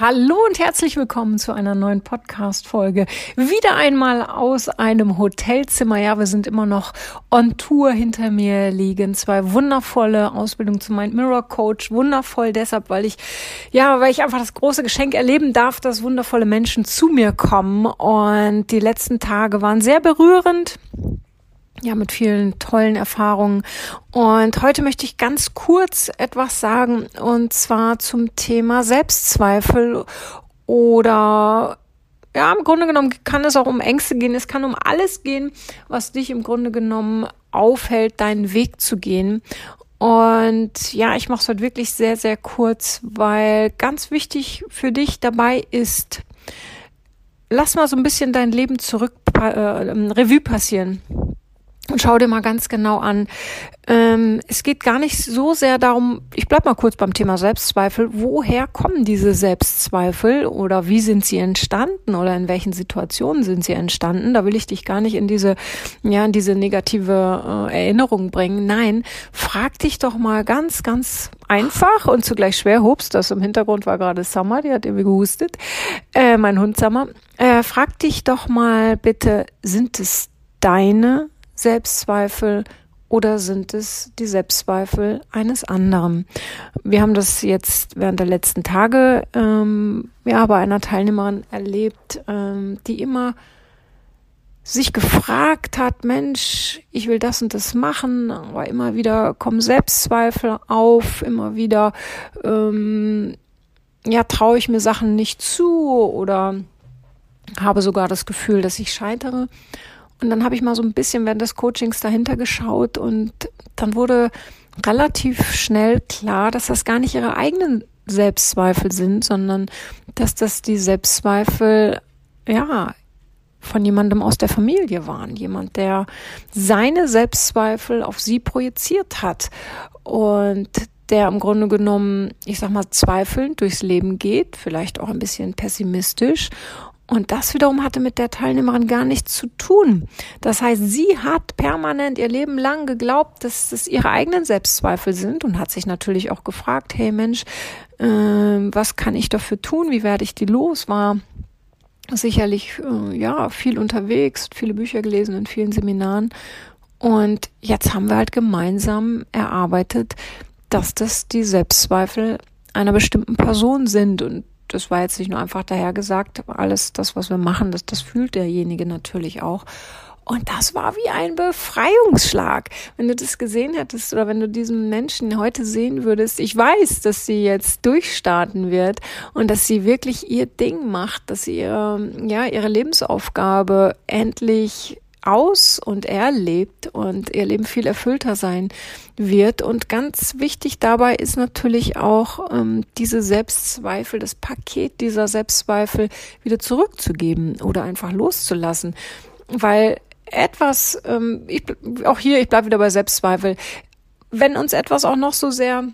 Hallo und herzlich willkommen zu einer neuen Podcast-Folge. Wieder einmal aus einem Hotelzimmer. Ja, wir sind immer noch on Tour. Hinter mir liegen zwei wundervolle Ausbildungen zum Mind Mirror Coach. Wundervoll deshalb, weil ich, ja, weil ich einfach das große Geschenk erleben darf, dass wundervolle Menschen zu mir kommen. Und die letzten Tage waren sehr berührend ja, mit vielen tollen Erfahrungen. Und heute möchte ich ganz kurz etwas sagen, und zwar zum Thema Selbstzweifel oder ja, im Grunde genommen kann es auch um Ängste gehen. Es kann um alles gehen, was dich im Grunde genommen aufhält, deinen Weg zu gehen. Und ja, ich mache es heute wirklich sehr, sehr kurz, weil ganz wichtig für dich dabei ist, lass mal so ein bisschen dein Leben zurück äh, Revue passieren. Und schau dir mal ganz genau an. Ähm, es geht gar nicht so sehr darum, ich bleib mal kurz beim Thema Selbstzweifel. Woher kommen diese Selbstzweifel oder wie sind sie entstanden oder in welchen Situationen sind sie entstanden? Da will ich dich gar nicht in diese, ja, in diese negative äh, Erinnerung bringen. Nein, frag dich doch mal ganz, ganz einfach und zugleich schwer. Hups, das im Hintergrund war gerade Summer, die hat irgendwie gehustet. Äh, mein Hund Summer. Äh, frag dich doch mal bitte, sind es deine Selbstzweifel oder sind es die Selbstzweifel eines anderen? Wir haben das jetzt während der letzten Tage ähm, ja bei einer Teilnehmerin erlebt, ähm, die immer sich gefragt hat, Mensch, ich will das und das machen, aber immer wieder kommen Selbstzweifel auf, immer wieder ähm, ja traue ich mir Sachen nicht zu oder habe sogar das Gefühl, dass ich scheitere. Und dann habe ich mal so ein bisschen während des Coachings dahinter geschaut und dann wurde relativ schnell klar, dass das gar nicht ihre eigenen Selbstzweifel sind, sondern dass das die Selbstzweifel, ja, von jemandem aus der Familie waren. Jemand, der seine Selbstzweifel auf sie projiziert hat und der im Grunde genommen, ich sag mal, zweifelnd durchs Leben geht, vielleicht auch ein bisschen pessimistisch und das wiederum hatte mit der Teilnehmerin gar nichts zu tun. Das heißt, sie hat permanent ihr Leben lang geglaubt, dass es ihre eigenen Selbstzweifel sind und hat sich natürlich auch gefragt, hey Mensch, äh, was kann ich dafür tun? Wie werde ich die los? War sicherlich äh, ja viel unterwegs, viele Bücher gelesen in vielen Seminaren. Und jetzt haben wir halt gemeinsam erarbeitet, dass das die Selbstzweifel einer bestimmten Person sind und das war jetzt nicht nur einfach dahergesagt, alles das, was wir machen, das, das fühlt derjenige natürlich auch. Und das war wie ein Befreiungsschlag. Wenn du das gesehen hättest oder wenn du diesen Menschen heute sehen würdest, ich weiß, dass sie jetzt durchstarten wird und dass sie wirklich ihr Ding macht, dass sie ihre, ja, ihre Lebensaufgabe endlich aus und erlebt und ihr Leben viel erfüllter sein wird. Und ganz wichtig dabei ist natürlich auch ähm, diese Selbstzweifel, das Paket dieser Selbstzweifel wieder zurückzugeben oder einfach loszulassen. Weil etwas, ähm, ich, auch hier, ich bleibe wieder bei Selbstzweifel, wenn uns etwas auch noch so sehr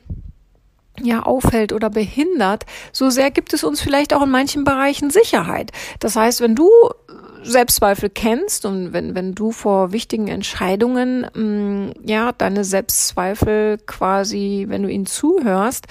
ja aufhält oder behindert, so sehr gibt es uns vielleicht auch in manchen Bereichen Sicherheit. Das heißt, wenn du Selbstzweifel kennst und wenn, wenn du vor wichtigen Entscheidungen, mh, mm, ja, deine Selbstzweifel quasi, wenn du ihnen zuhörst,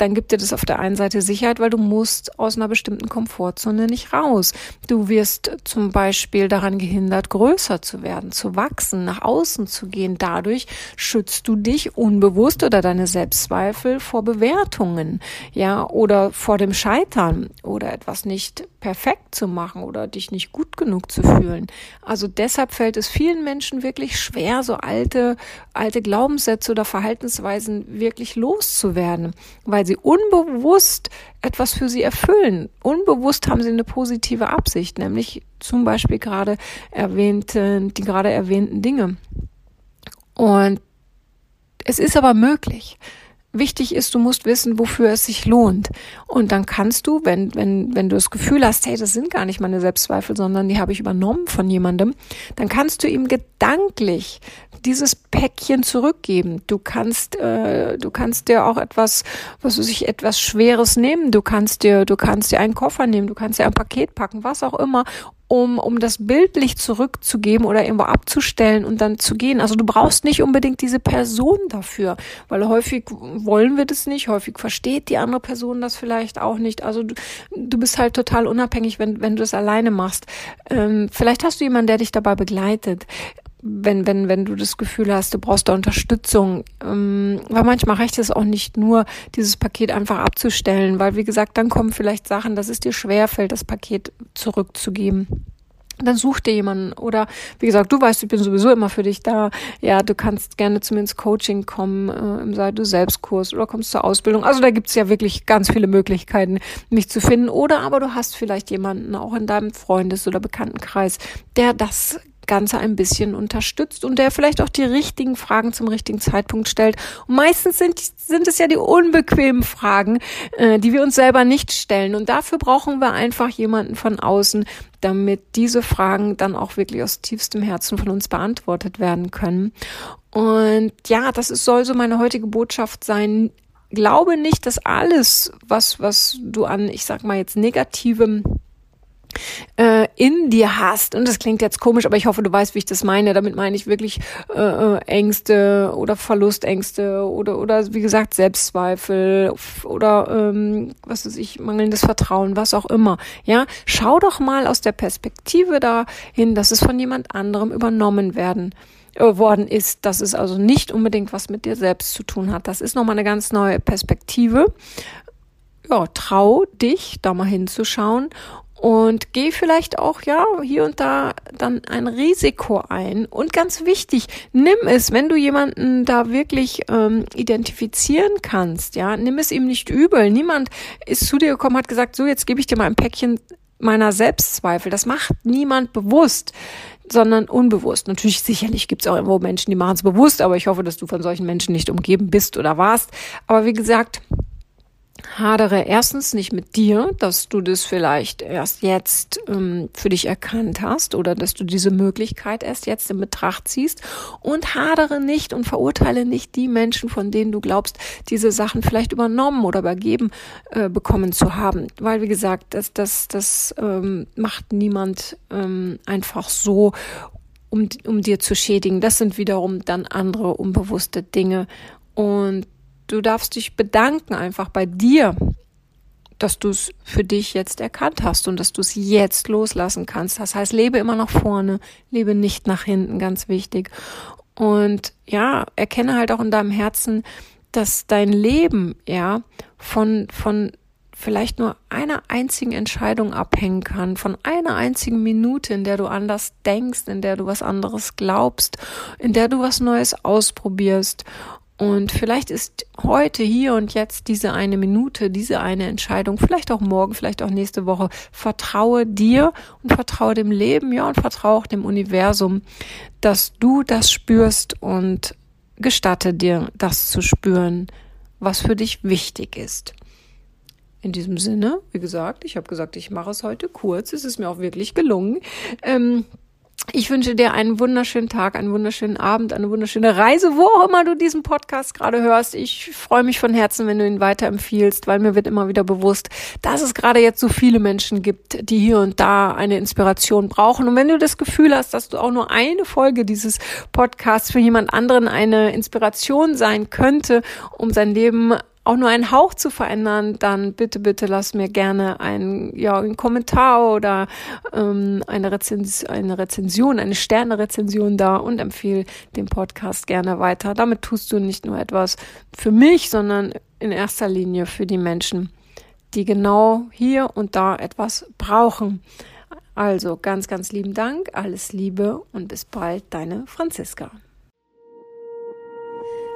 dann gibt dir das auf der einen Seite Sicherheit, weil du musst aus einer bestimmten Komfortzone nicht raus. Du wirst zum Beispiel daran gehindert, größer zu werden, zu wachsen, nach außen zu gehen. Dadurch schützt du dich unbewusst oder deine Selbstzweifel vor Bewertungen, ja, oder vor dem Scheitern oder etwas nicht perfekt zu machen oder dich nicht gut genug zu fühlen. Also deshalb fällt es vielen Menschen wirklich schwer, so alte, alte Glaubenssätze oder Verhaltensweisen wirklich loszuwerden, weil sie unbewusst etwas für sie erfüllen. Unbewusst haben sie eine positive Absicht, nämlich zum Beispiel gerade erwähnte, die gerade erwähnten Dinge. Und es ist aber möglich. Wichtig ist, du musst wissen, wofür es sich lohnt. Und dann kannst du, wenn, wenn, wenn du das Gefühl hast, hey, das sind gar nicht meine Selbstzweifel, sondern die habe ich übernommen von jemandem, dann kannst du ihm gedanklich dieses Päckchen zurückgeben. Du kannst, äh, du kannst dir auch etwas, was weiß ich, etwas Schweres nehmen. Du kannst dir, du kannst dir einen Koffer nehmen, du kannst dir ein Paket packen, was auch immer, um, um das bildlich zurückzugeben oder irgendwo abzustellen und dann zu gehen. Also du brauchst nicht unbedingt diese Person dafür, weil häufig wollen wir das nicht, häufig versteht die andere Person das vielleicht auch nicht. Also du, du bist halt total unabhängig, wenn, wenn du es alleine machst. Ähm, vielleicht hast du jemanden, der dich dabei begleitet wenn, wenn, wenn du das Gefühl hast, du brauchst da Unterstützung. Ähm, weil manchmal reicht es auch nicht nur, dieses Paket einfach abzustellen, weil wie gesagt, dann kommen vielleicht Sachen, dass es dir schwerfällt, das Paket zurückzugeben dann such dir jemanden oder wie gesagt, du weißt, ich bin sowieso immer für dich da. Ja, du kannst gerne zu mir ins Coaching kommen, äh, im Sei du Selbstkurs oder kommst zur Ausbildung. Also da gibt's ja wirklich ganz viele Möglichkeiten, mich zu finden. Oder aber du hast vielleicht jemanden auch in deinem Freundes- oder Bekanntenkreis, der das Ganze ein bisschen unterstützt und der vielleicht auch die richtigen Fragen zum richtigen Zeitpunkt stellt. Und meistens sind, sind es ja die unbequemen Fragen, äh, die wir uns selber nicht stellen. Und dafür brauchen wir einfach jemanden von außen, damit diese Fragen dann auch wirklich aus tiefstem Herzen von uns beantwortet werden können. Und ja, das ist, soll so meine heutige Botschaft sein. Glaube nicht, dass alles, was, was du an, ich sag mal jetzt negativem äh, in dir hast, und das klingt jetzt komisch, aber ich hoffe, du weißt, wie ich das meine. Damit meine ich wirklich äh, äh, Ängste oder Verlustängste oder oder wie gesagt Selbstzweifel oder ähm, was weiß ich, mangelndes Vertrauen, was auch immer. Ja, schau doch mal aus der Perspektive dahin, dass es von jemand anderem übernommen werden äh, worden ist, dass es also nicht unbedingt was mit dir selbst zu tun hat. Das ist nochmal eine ganz neue Perspektive. Ja, trau dich, da mal hinzuschauen und geh vielleicht auch ja hier und da dann ein Risiko ein und ganz wichtig nimm es wenn du jemanden da wirklich ähm, identifizieren kannst ja nimm es ihm nicht übel niemand ist zu dir gekommen hat gesagt so jetzt gebe ich dir mal ein Päckchen meiner Selbstzweifel das macht niemand bewusst sondern unbewusst. Natürlich, sicherlich gibt es auch irgendwo Menschen, die machen es bewusst, aber ich hoffe, dass du von solchen Menschen nicht umgeben bist oder warst. Aber wie gesagt, hadere erstens nicht mit dir, dass du das vielleicht erst jetzt ähm, für dich erkannt hast oder dass du diese Möglichkeit erst jetzt in Betracht ziehst. Und hadere nicht und verurteile nicht die Menschen, von denen du glaubst, diese Sachen vielleicht übernommen oder übergeben äh, bekommen zu haben, weil wie gesagt, das das das ähm, macht niemand ähm, einfach so um, um dir zu schädigen. Das sind wiederum dann andere unbewusste Dinge. Und Du darfst dich bedanken einfach bei dir, dass du es für dich jetzt erkannt hast und dass du es jetzt loslassen kannst. Das heißt, lebe immer nach vorne, lebe nicht nach hinten, ganz wichtig. Und ja, erkenne halt auch in deinem Herzen, dass dein Leben, ja, von, von vielleicht nur einer einzigen Entscheidung abhängen kann, von einer einzigen Minute, in der du anders denkst, in der du was anderes glaubst, in der du was Neues ausprobierst. Und vielleicht ist heute, hier und jetzt diese eine Minute, diese eine Entscheidung, vielleicht auch morgen, vielleicht auch nächste Woche. Vertraue dir und vertraue dem Leben, ja, und vertraue auch dem Universum, dass du das spürst und gestatte dir, das zu spüren, was für dich wichtig ist. In diesem Sinne, wie gesagt, ich habe gesagt, ich mache es heute kurz. Es ist mir auch wirklich gelungen. Ähm, ich wünsche dir einen wunderschönen Tag, einen wunderschönen Abend, eine wunderschöne Reise, wo auch immer du diesen Podcast gerade hörst. Ich freue mich von Herzen, wenn du ihn weiterempfiehlst, weil mir wird immer wieder bewusst, dass es gerade jetzt so viele Menschen gibt, die hier und da eine Inspiration brauchen. Und wenn du das Gefühl hast, dass du auch nur eine Folge dieses Podcasts für jemand anderen eine Inspiration sein könnte, um sein Leben auch nur einen Hauch zu verändern, dann bitte, bitte lass mir gerne einen, ja, einen Kommentar oder ähm, eine, Rezens eine Rezension, eine Sterne-Rezension da und empfehle den Podcast gerne weiter. Damit tust du nicht nur etwas für mich, sondern in erster Linie für die Menschen, die genau hier und da etwas brauchen. Also ganz, ganz lieben Dank, alles Liebe und bis bald, deine Franziska.